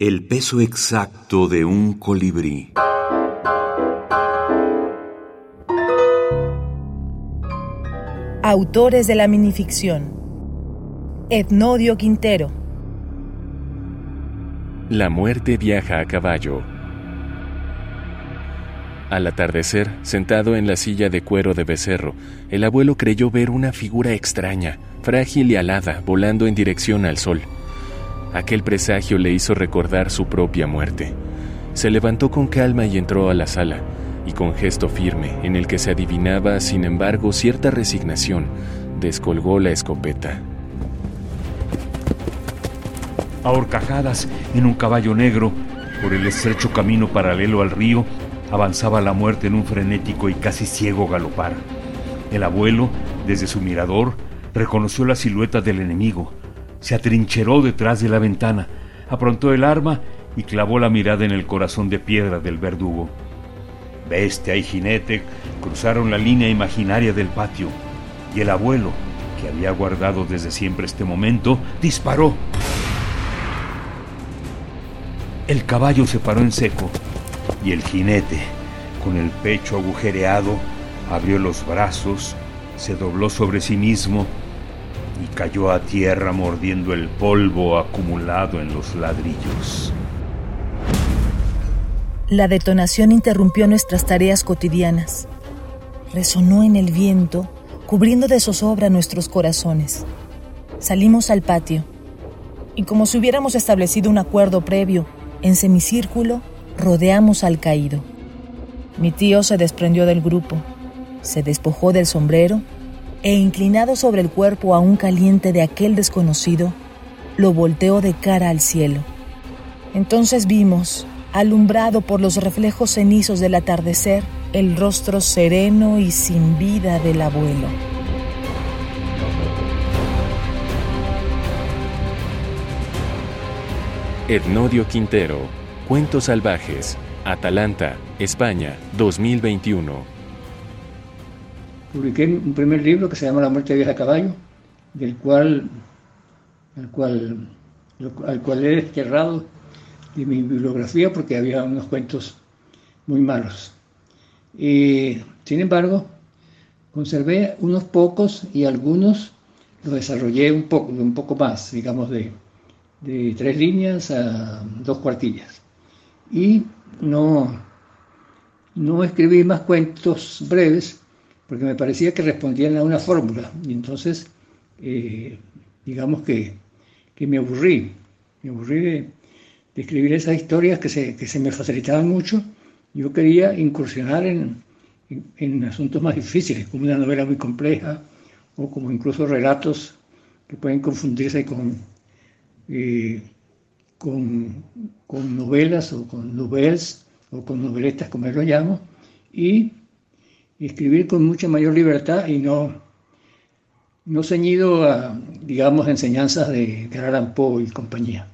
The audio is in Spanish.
El peso exacto de un colibrí. Autores de la minificción. Etnodio Quintero. La muerte viaja a caballo. Al atardecer, sentado en la silla de cuero de becerro, el abuelo creyó ver una figura extraña, frágil y alada, volando en dirección al sol. Aquel presagio le hizo recordar su propia muerte. Se levantó con calma y entró a la sala, y con gesto firme, en el que se adivinaba, sin embargo, cierta resignación, descolgó la escopeta. A horcajadas, en un caballo negro, por el estrecho camino paralelo al río, avanzaba la muerte en un frenético y casi ciego galopar. El abuelo, desde su mirador, reconoció la silueta del enemigo, se atrincheró detrás de la ventana, aprontó el arma y clavó la mirada en el corazón de piedra del verdugo. Bestia y jinete cruzaron la línea imaginaria del patio y el abuelo, que había guardado desde siempre este momento, disparó. El caballo se paró en seco y el jinete, con el pecho agujereado, abrió los brazos, se dobló sobre sí mismo y cayó a tierra mordiendo el polvo acumulado en los ladrillos. La detonación interrumpió nuestras tareas cotidianas. Resonó en el viento, cubriendo de zozobra nuestros corazones. Salimos al patio y como si hubiéramos establecido un acuerdo previo, en semicírculo rodeamos al caído. Mi tío se desprendió del grupo, se despojó del sombrero e inclinado sobre el cuerpo aún caliente de aquel desconocido, lo volteó de cara al cielo. Entonces vimos, alumbrado por los reflejos cenizos del atardecer, el rostro sereno y sin vida del abuelo. Ednodio Quintero, Cuentos Salvajes, Atalanta, España, 2021 publiqué un primer libro que se llama La muerte de vieja caballo, del cual, al cual, al cual he desterrado de mi bibliografía porque había unos cuentos muy malos. Y, sin embargo, conservé unos pocos y algunos los desarrollé un poco, un poco más, digamos, de, de tres líneas a dos cuartillas. Y no, no escribí más cuentos breves porque me parecía que respondían a una fórmula. Y entonces, eh, digamos que, me aburrí, me aburrí de, escribir esas historias que se, me facilitaban mucho. Yo quería incursionar en, asuntos más difíciles, como una novela muy compleja, o como incluso relatos que pueden confundirse con, eh, con, con, novelas o con novelas o con novelistas, como yo lo llamo, y escribir con mucha mayor libertad y no, no ceñido a, digamos, enseñanzas de Edgar Poe y compañía.